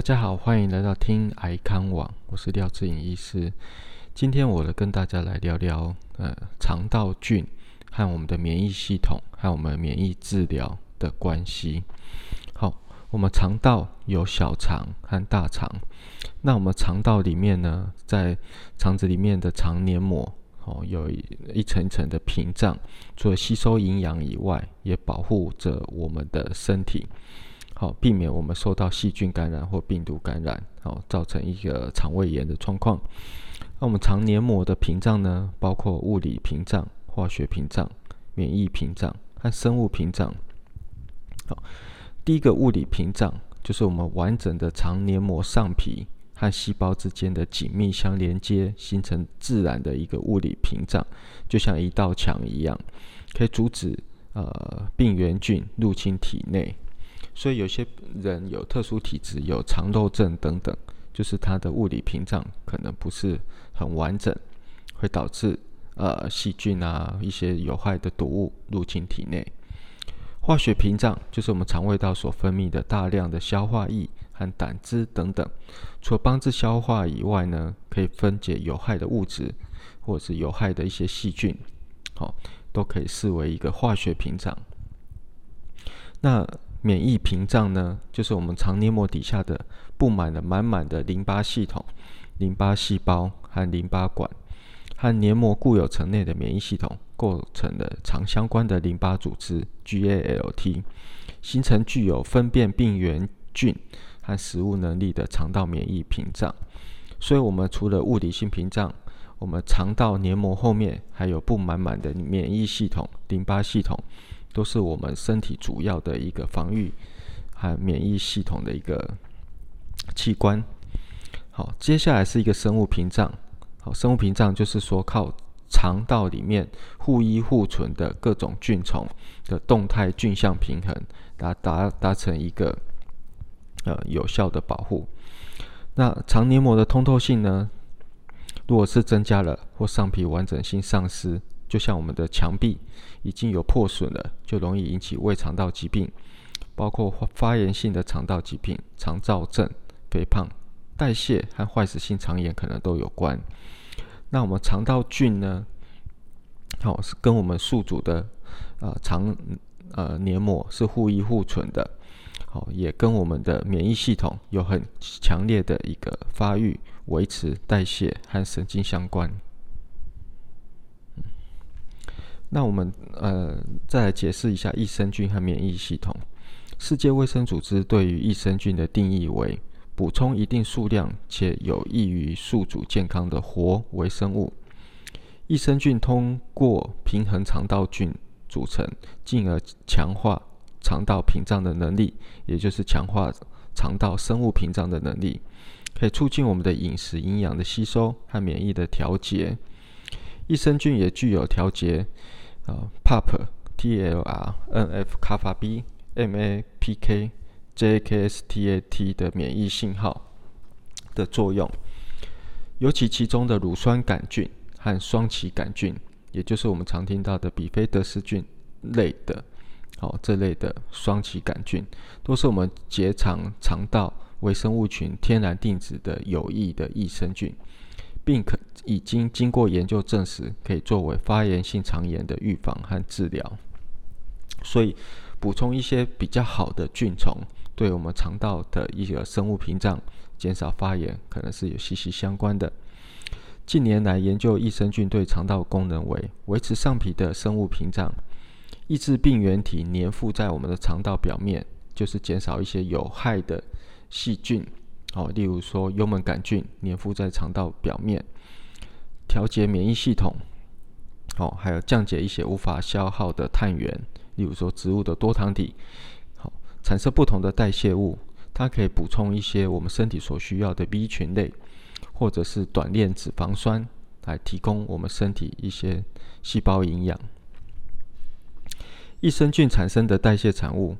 大家好，欢迎来到听癌康网，我是廖志颖医师。今天我来跟大家来聊聊，呃，肠道菌和我们的免疫系统和我们免疫治疗的关系。好，我们肠道有小肠和大肠，那我们肠道里面呢，在肠子里面的肠黏膜，哦，有一层一层的屏障，除了吸收营养以外，也保护着我们的身体。好，避免我们受到细菌感染或病毒感染，好，造成一个肠胃炎的状况。那我们肠黏膜的屏障呢，包括物理屏障、化学屏障、免疫屏障和生物屏障。好，第一个物理屏障就是我们完整的肠黏膜上皮和细胞之间的紧密相连接，形成自然的一个物理屏障，就像一道墙一样，可以阻止呃病原菌入侵体内。所以有些人有特殊体质，有肠漏症等等，就是它的物理屏障可能不是很完整，会导致呃细菌啊一些有害的毒物入侵体内。化学屏障就是我们肠胃道所分泌的大量的消化液和胆汁等等，除了帮助消化以外呢，可以分解有害的物质或者是有害的一些细菌，好，都可以视为一个化学屏障。那免疫屏障呢，就是我们肠黏膜底下的布满了满满的淋巴系统、淋巴细胞和淋巴管，和黏膜固有层内的免疫系统构成的肠相关的淋巴组织 GALT，形成具有分辨病原菌和食物能力的肠道免疫屏障。所以，我们除了物理性屏障，我们肠道黏膜后面还有布满满的免疫系统、淋巴系统。都是我们身体主要的一个防御和免疫系统的一个器官。好，接下来是一个生物屏障。好，生物屏障就是说靠肠道里面互依互存的各种菌虫的动态菌相平衡，达达达成一个呃有效的保护。那肠黏膜的通透性呢？如果是增加了或上皮完整性丧失。就像我们的墙壁已经有破损了，就容易引起胃肠道疾病，包括发炎性的肠道疾病、肠燥症、肥胖、代谢和坏死性肠炎可能都有关。那我们肠道菌呢？好，是跟我们宿主的呃肠呃黏膜是互依互存的，好，也跟我们的免疫系统有很强烈的一个发育、维持、代谢和神经相关。那我们呃再来解释一下益生菌和免疫系统。世界卫生组织对于益生菌的定义为补充一定数量且有益于宿主健康的活微生物。益生菌通过平衡肠道菌组成，进而强化肠道屏障的能力，也就是强化肠道生物屏障的能力，可以促进我们的饮食营养的吸收和免疫的调节。益生菌也具有调节。啊，PAP、TLR、NF、卡法 B、MAPK、JKSTAT 的免疫信号的作用，尤其其中的乳酸杆菌和双歧杆菌，也就是我们常听到的比菲德氏菌类的，哦，这类的双歧杆菌，都是我们结肠肠道微生物群天然定植的有益的益生菌。并可已经经过研究证实，可以作为发炎性肠炎的预防和治疗。所以，补充一些比较好的菌虫，对我们肠道的一个生物屏障减少发炎，可能是有息息相关的。近年来，研究益生菌对肠道功能为维持上皮的生物屏障，抑制病原体粘附在我们的肠道表面，就是减少一些有害的细菌。哦，例如说幽门杆菌粘附在肠道表面，调节免疫系统。哦，还有降解一些无法消耗的碳源，例如说植物的多糖体。好，产生不同的代谢物，它可以补充一些我们身体所需要的 B 群类，或者是短链脂肪酸，来提供我们身体一些细胞营养。益生菌产生的代谢产物，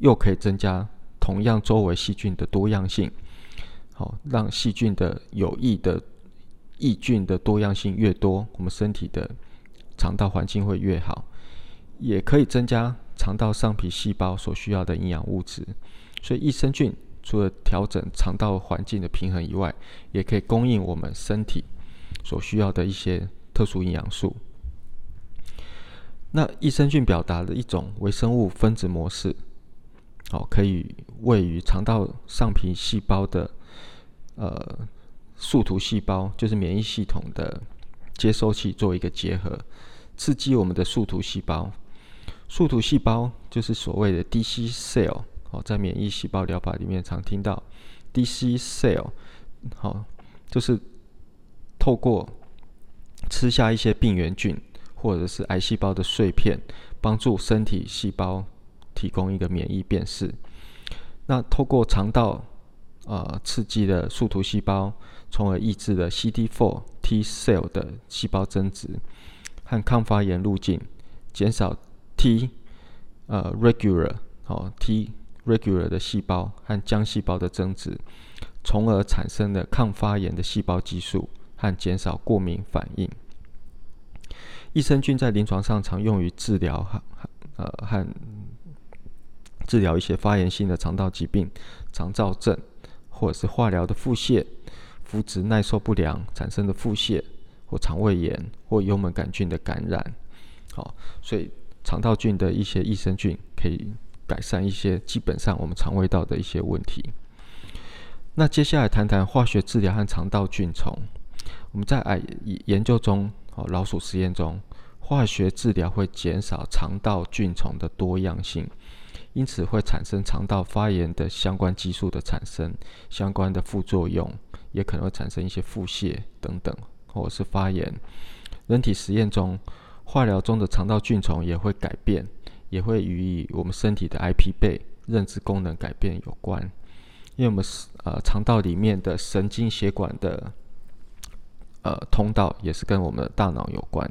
又可以增加同样周围细菌的多样性。好，让细菌的有益的益菌的多样性越多，我们身体的肠道环境会越好，也可以增加肠道上皮细胞所需要的营养物质。所以益生菌除了调整肠道环境的平衡以外，也可以供应我们身体所需要的一些特殊营养素。那益生菌表达的一种微生物分子模式，好，可以位于肠道上皮细胞的呃树突细胞，就是免疫系统的接收器，做一个结合，刺激我们的树突细胞。树突细胞就是所谓的 DC cell，好，在免疫细胞疗法里面常听到 DC cell，好，就是透过吃下一些病原菌或者是癌细胞的碎片，帮助身体细胞提供一个免疫辨识。那透过肠道呃刺激的树突细胞，从而抑制了 CD4 T cell 的细胞增殖和抗发炎路径，减少。T 呃 regular 哦 T regular 的细胞和浆细胞的增殖，从而产生了抗发炎的细胞激素和减少过敏反应。益生菌在临床上常用于治疗和呃和治疗一些发炎性的肠道疾病、肠燥症，或者是化疗的腹泻、肤质耐受不良产生的腹泻或肠胃炎或幽门杆菌的感染。好，所以。肠道菌的一些益生菌可以改善一些基本上我们肠胃道的一些问题。那接下来谈谈化学治疗和肠道菌虫。我们在癌研究中，哦，老鼠实验中，化学治疗会减少肠道菌虫的多样性，因此会产生肠道发炎的相关激素的产生，相关的副作用也可能会产生一些腹泻等等，或者是发炎。人体实验中。化疗中的肠道菌虫也会改变，也会与我们身体的 IP 被认知功能改变有关。因为我们是呃肠道里面的神经血管的呃通道也是跟我们的大脑有关，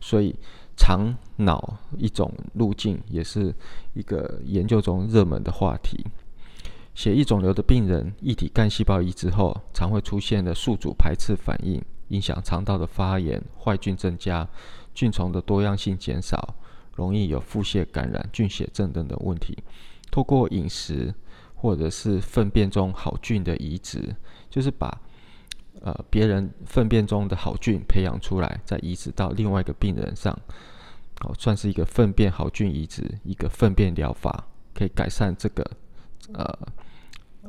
所以肠脑一种路径也是一个研究中热门的话题。血液肿瘤的病人，异体干细胞移植后，常会出现的宿主排斥反应，影响肠道的发炎，坏菌增加。菌虫的多样性减少，容易有腹泻、感染、菌血症等等问题。透过饮食或者是粪便中好菌的移植，就是把呃别人粪便中的好菌培养出来，再移植到另外一个病人上，哦，算是一个粪便好菌移植，一个粪便疗法，可以改善这个呃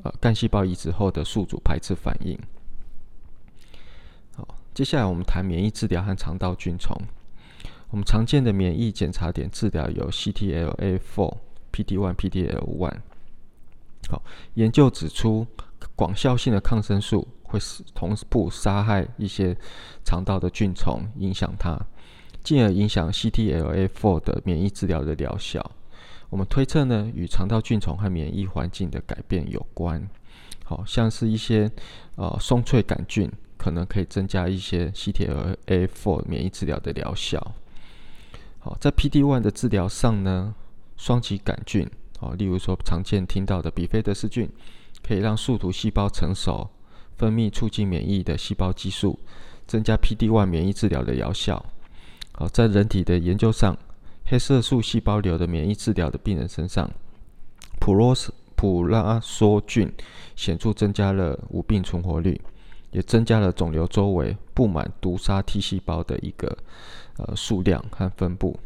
呃干细胞移植后的宿主排斥反应。好，接下来我们谈免疫治疗和肠道菌虫。我们常见的免疫检查点治疗有 CTLA4、PD-1、PD-L1。好，研究指出，广效性的抗生素会同步杀害一些肠道的菌虫，影响它，进而影响 CTLA4 的免疫治疗的疗效。我们推测呢，与肠道菌虫和免疫环境的改变有关。好像是一些呃松脆杆菌，可能可以增加一些 CTLA4 免疫治疗的疗效。好，在 PD-1 的治疗上呢，双歧杆菌，好，例如说常见听到的比菲德氏菌，可以让树突细胞成熟，分泌促进免疫的细胞激素，增加 PD-1 免疫治疗的疗效。好，在人体的研究上，黑色素细胞瘤的免疫治疗的病人身上，普罗普拉梭菌显著增加了无病存活率。也增加了肿瘤周围布满毒杀 T 细胞的一个呃数量和分布。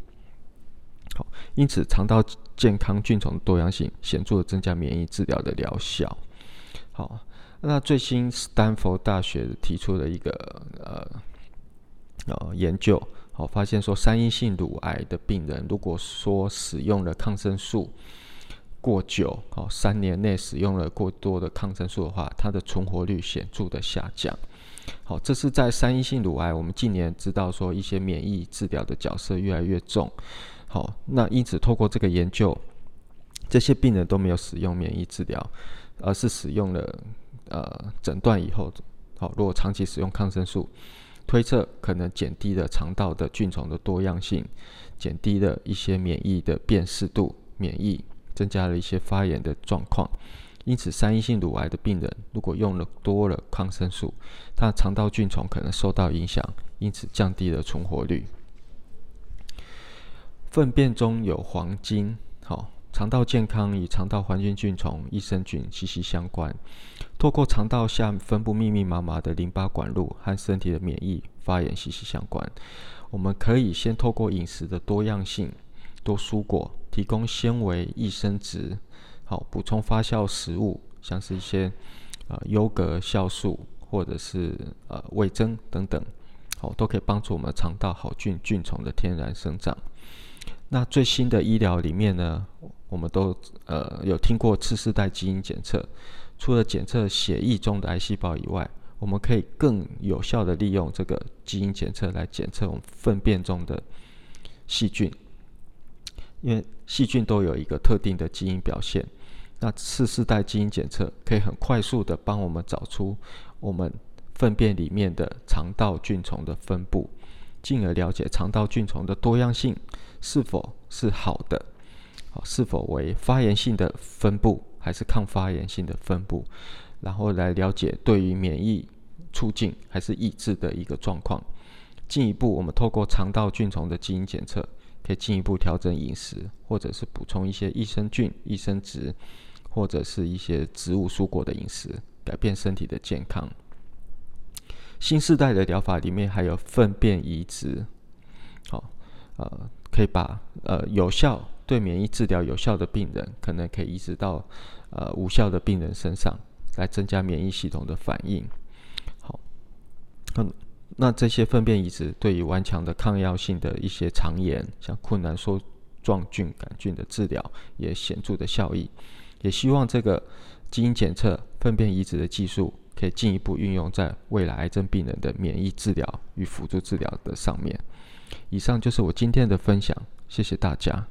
好，因此肠道健康菌虫多样性显著的增加免疫治疗的疗效。好，那最新斯坦福大学提出的一个呃呃研究，好发现说，三阴性乳癌的病人如果说使用了抗生素。过久，哦，三年内使用了过多的抗生素的话，它的存活率显著的下降。好，这是在三阴性乳癌，我们近年知道说一些免疫治疗的角色越来越重。好，那因此透过这个研究，这些病人都没有使用免疫治疗，而是使用了呃诊断以后，好，如果长期使用抗生素，推测可能减低了肠道的菌虫的多样性，减低了一些免疫的辨识度，免疫。增加了一些发炎的状况，因此三阴性乳癌的病人如果用了多了抗生素，他肠道菌虫可能受到影响，因此降低了存活率。粪便中有黄金，好，肠道健康与肠道环境菌虫、益生菌息息相关。透过肠道下分布密密麻麻的淋巴管路和身体的免疫发炎息息相关。我们可以先透过饮食的多样性，多蔬果，提供纤维、益生质，好补充发酵食物，像是一些呃优格、酵素或者是呃味增等等，好都可以帮助我们肠道好菌菌虫的天然生长。那最新的医疗里面呢，我们都呃有听过次世代基因检测，除了检测血液中的癌细胞以外，我们可以更有效的利用这个基因检测来检测我们粪便中的细菌，因为细菌都有一个特定的基因表现。那次世代基因检测可以很快速的帮我们找出我们粪便里面的肠道菌虫的分布。进而了解肠道菌虫的多样性是否是好的，是否为发炎性的分布还是抗发炎性的分布，然后来了解对于免疫促进还是抑制的一个状况。进一步，我们透过肠道菌虫的基因检测，可以进一步调整饮食，或者是补充一些益生菌、益生值，或者是一些植物蔬果的饮食，改变身体的健康。新时代的疗法里面还有粪便移植，好，呃，可以把呃有效对免疫治疗有效的病人，可能可以移植到呃无效的病人身上，来增加免疫系统的反应。好，那这些粪便移植对于顽强的抗药性的一些肠炎，像困难梭状菌杆菌的治疗，也显著的效益。也希望这个基因检测粪便移植的技术。可以进一步运用在未来癌症病人的免疫治疗与辅助治疗的上面。以上就是我今天的分享，谢谢大家。